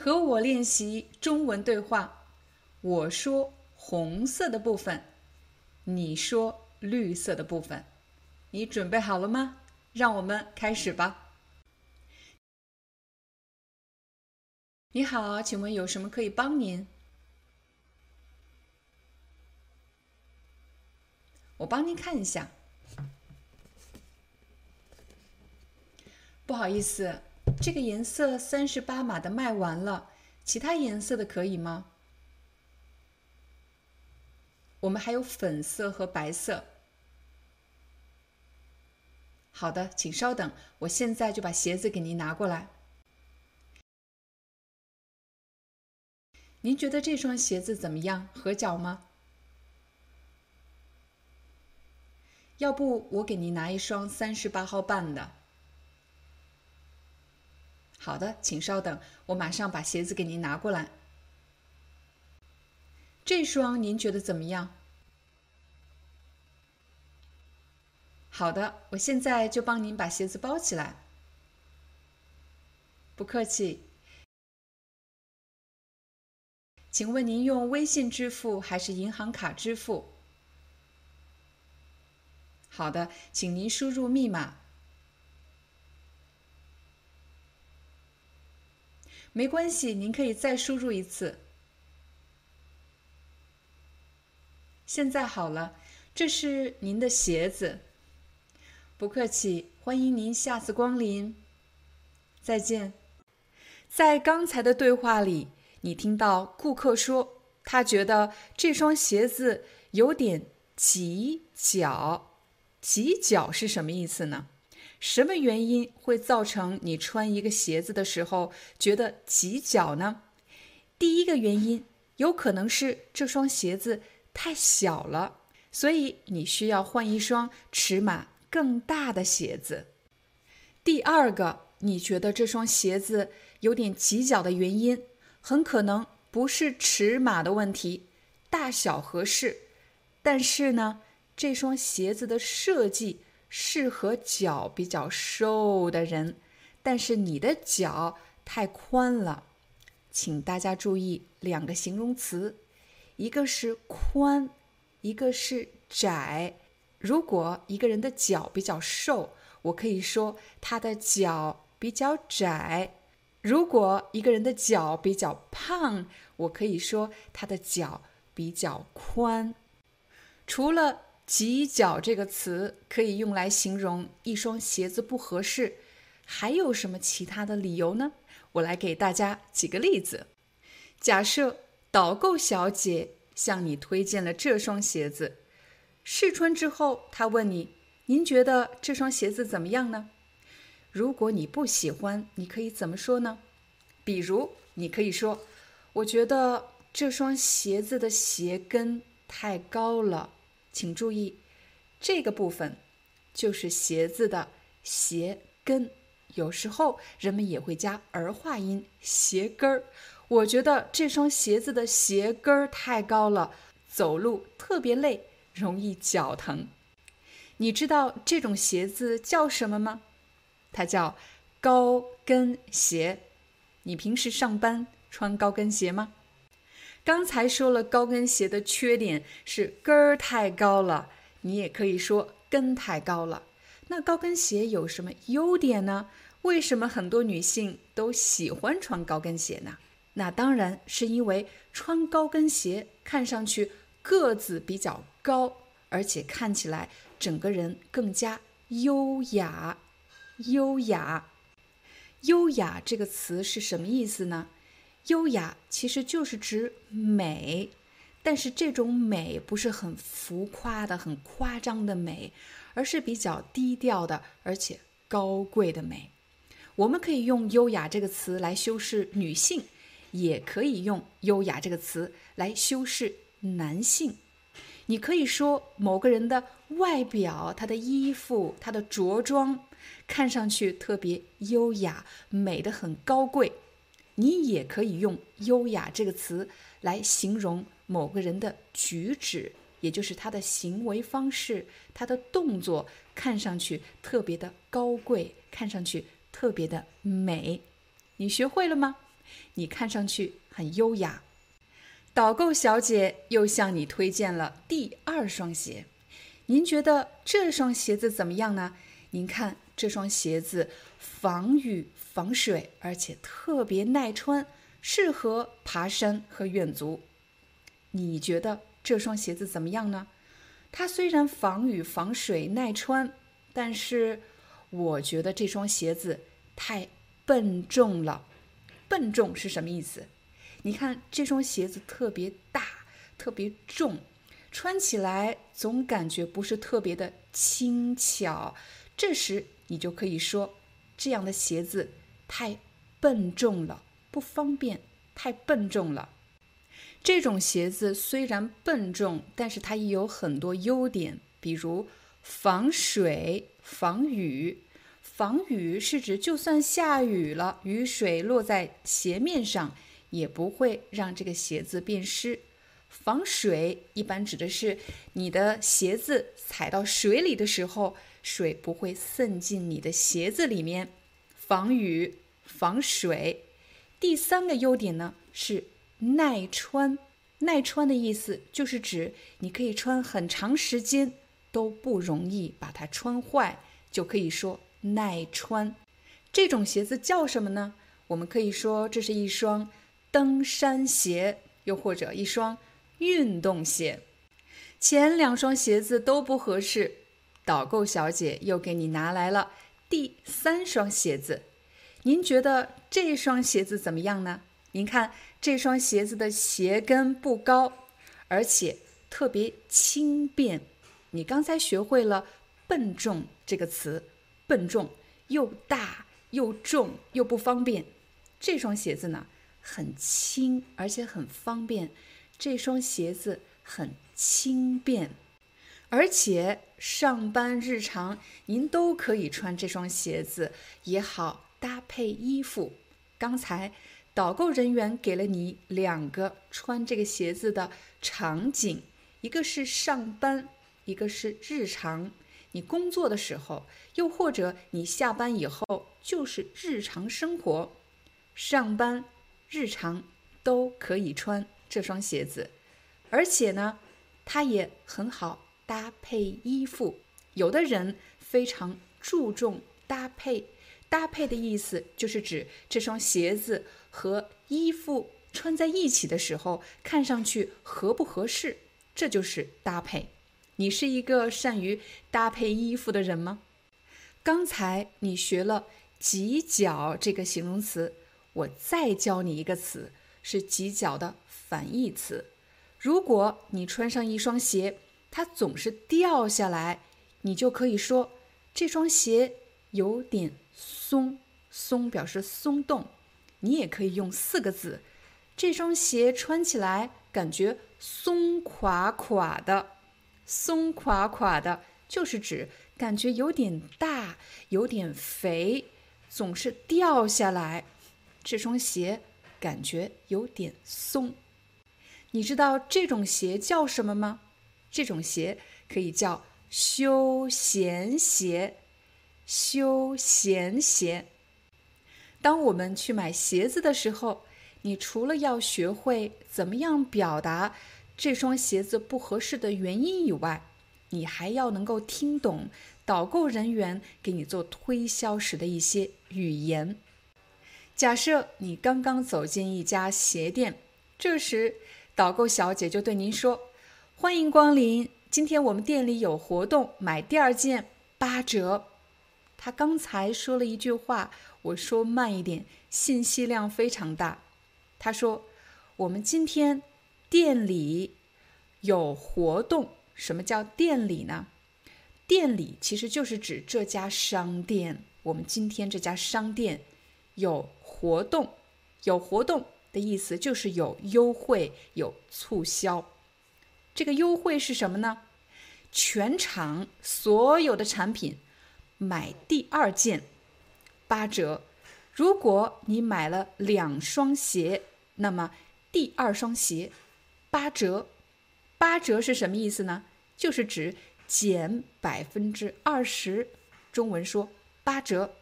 和我练习中文对话，我说红色的部分，你说绿色的部分，你准备好了吗？让我们开始吧。你好，请问有什么可以帮您？我帮您看一下。不好意思。这个颜色三十八码的卖完了，其他颜色的可以吗？我们还有粉色和白色。好的，请稍等，我现在就把鞋子给您拿过来。您觉得这双鞋子怎么样？合脚吗？要不我给您拿一双三十八号半的。好的，请稍等，我马上把鞋子给您拿过来。这双您觉得怎么样？好的，我现在就帮您把鞋子包起来。不客气。请问您用微信支付还是银行卡支付？好的，请您输入密码。没关系，您可以再输入一次。现在好了，这是您的鞋子。不客气，欢迎您下次光临。再见。在刚才的对话里，你听到顾客说，他觉得这双鞋子有点挤脚。挤脚是什么意思呢？什么原因会造成你穿一个鞋子的时候觉得挤脚呢？第一个原因有可能是这双鞋子太小了，所以你需要换一双尺码更大的鞋子。第二个，你觉得这双鞋子有点挤脚的原因，很可能不是尺码的问题，大小合适，但是呢，这双鞋子的设计。适合脚比较瘦的人，但是你的脚太宽了，请大家注意两个形容词，一个是宽，一个是窄。如果一个人的脚比较瘦，我可以说他的脚比较窄；如果一个人的脚比较胖，我可以说他的脚比较宽。除了。挤脚这个词可以用来形容一双鞋子不合适，还有什么其他的理由呢？我来给大家举个例子。假设导购小姐向你推荐了这双鞋子，试穿之后，她问你：“您觉得这双鞋子怎么样呢？”如果你不喜欢，你可以怎么说呢？比如，你可以说：“我觉得这双鞋子的鞋跟太高了。”请注意，这个部分就是鞋子的鞋跟。有时候人们也会加儿化音“鞋跟儿”。我觉得这双鞋子的鞋跟儿太高了，走路特别累，容易脚疼。你知道这种鞋子叫什么吗？它叫高跟鞋。你平时上班穿高跟鞋吗？刚才说了高跟鞋的缺点是跟儿太高了，你也可以说跟太高了。那高跟鞋有什么优点呢？为什么很多女性都喜欢穿高跟鞋呢？那当然是因为穿高跟鞋看上去个子比较高，而且看起来整个人更加优雅。优雅，优雅这个词是什么意思呢？优雅其实就是指美，但是这种美不是很浮夸的、很夸张的美，而是比较低调的，而且高贵的美。我们可以用“优雅”这个词来修饰女性，也可以用“优雅”这个词来修饰男性。你可以说某个人的外表、他的衣服、他的着装看上去特别优雅，美得很高贵。你也可以用“优雅”这个词来形容某个人的举止，也就是他的行为方式、他的动作看上去特别的高贵，看上去。特别的美，你学会了吗？你看上去很优雅。导购小姐又向你推荐了第二双鞋，您觉得这双鞋子怎么样呢？您看这双鞋子防雨防水，而且特别耐穿，适合爬山和远足。你觉得这双鞋子怎么样呢？它虽然防雨防水耐穿，但是。我觉得这双鞋子太笨重了。笨重是什么意思？你看这双鞋子特别大，特别重，穿起来总感觉不是特别的轻巧。这时你就可以说，这样的鞋子太笨重了，不方便，太笨重了。这种鞋子虽然笨重，但是它也有很多优点，比如防水。防雨，防雨是指就算下雨了，雨水落在鞋面上也不会让这个鞋子变湿。防水一般指的是你的鞋子踩到水里的时候，水不会渗进你的鞋子里面。防雨、防水。第三个优点呢是耐穿，耐穿的意思就是指你可以穿很长时间。都不容易把它穿坏，就可以说耐穿。这种鞋子叫什么呢？我们可以说这是一双登山鞋，又或者一双运动鞋。前两双鞋子都不合适，导购小姐又给你拿来了第三双鞋子。您觉得这双鞋子怎么样呢？您看这双鞋子的鞋跟不高，而且特别轻便。你刚才学会了“笨重”这个词，笨重又大又重又不方便。这双鞋子呢，很轻而且很方便。这双鞋子很轻便，而且上班日常您都可以穿这双鞋子，也好搭配衣服。刚才导购人员给了你两个穿这个鞋子的场景，一个是上班。一个是日常，你工作的时候，又或者你下班以后，就是日常生活，上班、日常都可以穿这双鞋子，而且呢，它也很好搭配衣服。有的人非常注重搭配，搭配的意思就是指这双鞋子和衣服穿在一起的时候，看上去合不合适，这就是搭配。你是一个善于搭配衣服的人吗？刚才你学了“挤脚”这个形容词，我再教你一个词，是“挤脚”的反义词。如果你穿上一双鞋，它总是掉下来，你就可以说这双鞋有点松。松表示松动。你也可以用四个字：这双鞋穿起来感觉松垮垮的。松垮垮的，就是指感觉有点大，有点肥，总是掉下来。这双鞋感觉有点松。你知道这种鞋叫什么吗？这种鞋可以叫休闲鞋。休闲鞋。当我们去买鞋子的时候，你除了要学会怎么样表达。这双鞋子不合适的原因以外，你还要能够听懂导购人员给你做推销时的一些语言。假设你刚刚走进一家鞋店，这时导购小姐就对您说：“欢迎光临，今天我们店里有活动，买第二件八折。”他刚才说了一句话，我说慢一点，信息量非常大。他说：“我们今天。”店里有活动。什么叫店里呢？店里其实就是指这家商店。我们今天这家商店有活动，有活动的意思就是有优惠、有促销。这个优惠是什么呢？全场所有的产品买第二件八折。如果你买了两双鞋，那么第二双鞋八折。八折是什么意思呢？就是指减百分之二十。中文说八折。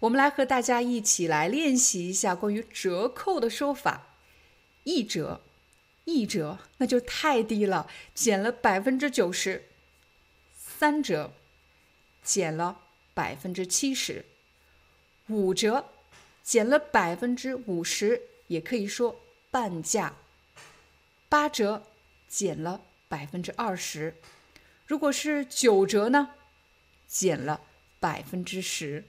我们来和大家一起来练习一下关于折扣的说法。一折，一折，那就太低了，减了百分之九十。三折，减了百分之七十。五折，减了百分之五十，也可以说半价。八折，减了百分之二十。如果是九折呢？减了百分之十。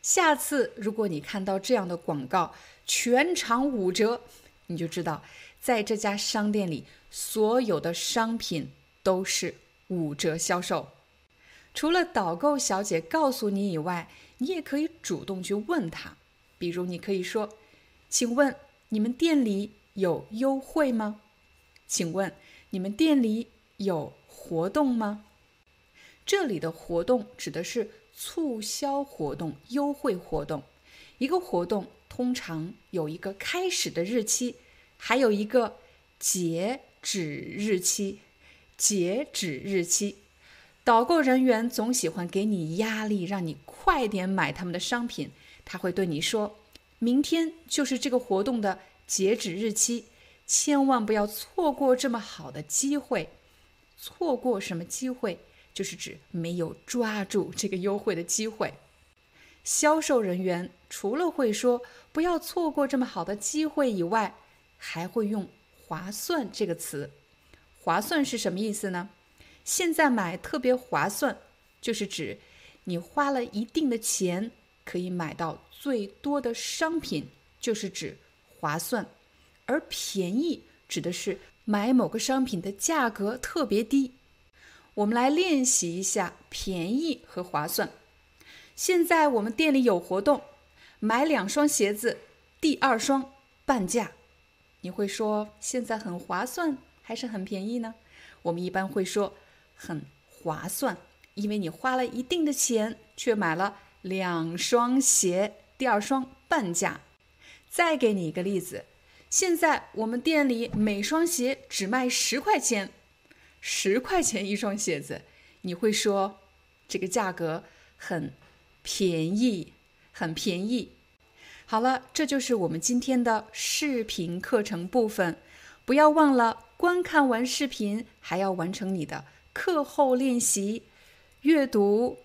下次如果你看到这样的广告，全场五折，你就知道在这家商店里所有的商品都是五折销售。除了导购小姐告诉你以外，你也可以主动去问她。比如，你可以说：“请问你们店里有优惠吗？请问你们店里有活动吗？”这里的活动指的是。促销活动、优惠活动，一个活动通常有一个开始的日期，还有一个截止日期。截止日期，导购人员总喜欢给你压力，让你快点买他们的商品。他会对你说：“明天就是这个活动的截止日期，千万不要错过这么好的机会。”错过什么机会？就是指没有抓住这个优惠的机会。销售人员除了会说不要错过这么好的机会以外，还会用“划算”这个词。划算是什么意思呢？现在买特别划算，就是指你花了一定的钱可以买到最多的商品，就是指划算。而便宜指的是买某个商品的价格特别低。我们来练习一下便宜和划算。现在我们店里有活动，买两双鞋子，第二双半价。你会说现在很划算还是很便宜呢？我们一般会说很划算，因为你花了一定的钱，却买了两双鞋，第二双半价。再给你一个例子，现在我们店里每双鞋只卖十块钱。十块钱一双鞋子，你会说这个价格很便宜，很便宜。好了，这就是我们今天的视频课程部分。不要忘了观看完视频，还要完成你的课后练习、阅读、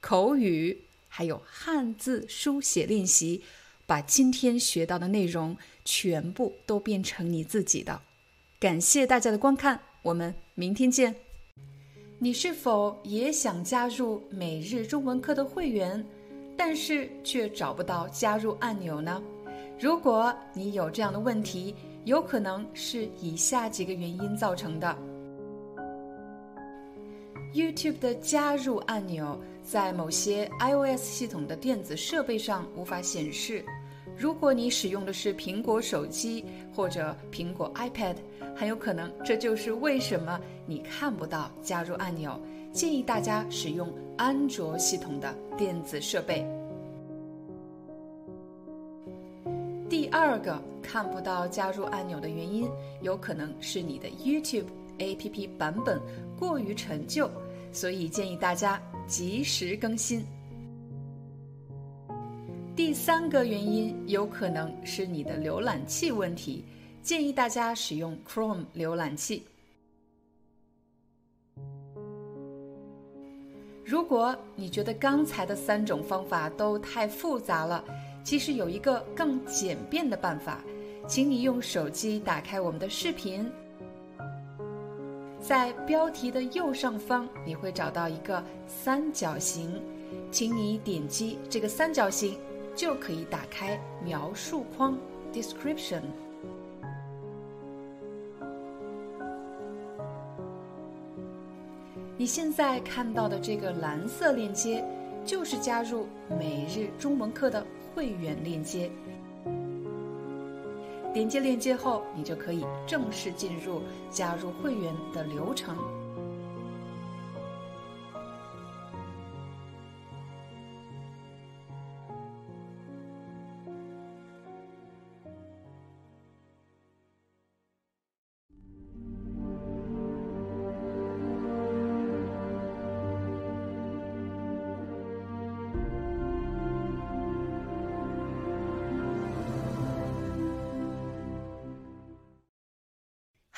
口语，还有汉字书写练习，把今天学到的内容全部都变成你自己的。感谢大家的观看。我们明天见。你是否也想加入每日中文课的会员，但是却找不到加入按钮呢？如果你有这样的问题，有可能是以下几个原因造成的：YouTube 的加入按钮在某些 iOS 系统的电子设备上无法显示。如果你使用的是苹果手机或者苹果 iPad，很有可能这就是为什么你看不到加入按钮。建议大家使用安卓系统的电子设备。第二个看不到加入按钮的原因，有可能是你的 YouTube APP 版本过于陈旧，所以建议大家及时更新。第三个原因有可能是你的浏览器问题，建议大家使用 Chrome 浏览器。如果你觉得刚才的三种方法都太复杂了，其实有一个更简便的办法，请你用手机打开我们的视频，在标题的右上方你会找到一个三角形，请你点击这个三角形。就可以打开描述框 （description）。你现在看到的这个蓝色链接，就是加入每日中文课的会员链接。点击链接后，你就可以正式进入加入会员的流程。